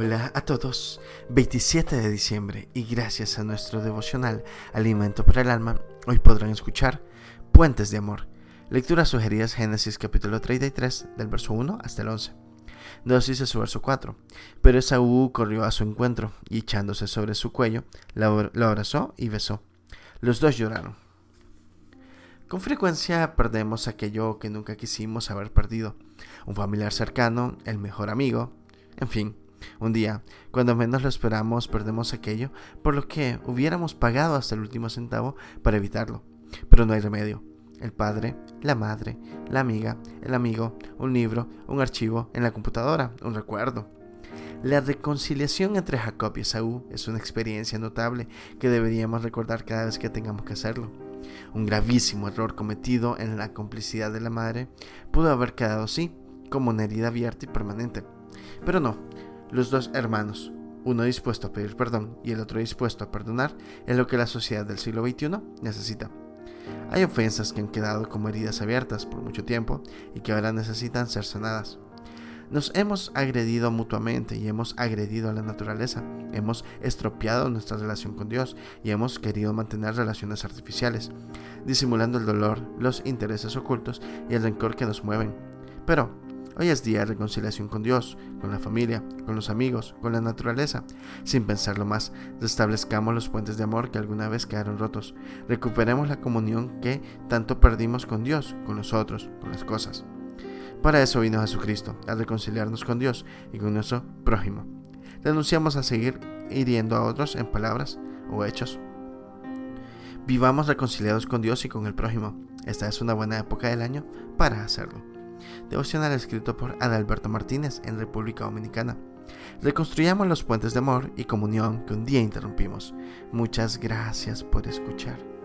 Hola a todos, 27 de diciembre y gracias a nuestro devocional Alimento para el Alma, hoy podrán escuchar Puentes de Amor. Lecturas sugeridas Génesis capítulo 33 del verso 1 hasta el 11. Dios dice su verso 4. Pero Esaú corrió a su encuentro y echándose sobre su cuello, lo abrazó y besó. Los dos lloraron. Con frecuencia perdemos aquello que nunca quisimos haber perdido. Un familiar cercano, el mejor amigo, en fin un día, cuando menos lo esperamos, perdemos aquello por lo que hubiéramos pagado hasta el último centavo para evitarlo. Pero no hay remedio. El padre, la madre, la amiga, el amigo, un libro, un archivo en la computadora, un recuerdo. La reconciliación entre Jacob y Esaú es una experiencia notable que deberíamos recordar cada vez que tengamos que hacerlo. Un gravísimo error cometido en la complicidad de la madre pudo haber quedado así, como una herida abierta y permanente. Pero no, los dos hermanos, uno dispuesto a pedir perdón y el otro dispuesto a perdonar, es lo que la sociedad del siglo XXI necesita. Hay ofensas que han quedado como heridas abiertas por mucho tiempo y que ahora necesitan ser sanadas. Nos hemos agredido mutuamente y hemos agredido a la naturaleza, hemos estropeado nuestra relación con Dios y hemos querido mantener relaciones artificiales, disimulando el dolor, los intereses ocultos y el rencor que nos mueven. Pero Hoy es día de reconciliación con Dios, con la familia, con los amigos, con la naturaleza. Sin pensarlo más, restablezcamos los puentes de amor que alguna vez quedaron rotos. Recuperemos la comunión que tanto perdimos con Dios, con los otros, con las cosas. Para eso vino Jesucristo, a reconciliarnos con Dios y con nuestro prójimo. Renunciamos a seguir hiriendo a otros en palabras o hechos. Vivamos reconciliados con Dios y con el prójimo. Esta es una buena época del año para hacerlo. Devocional escrito por Adalberto Martínez en República Dominicana. Reconstruyamos los puentes de amor y comunión que un día interrumpimos. Muchas gracias por escuchar.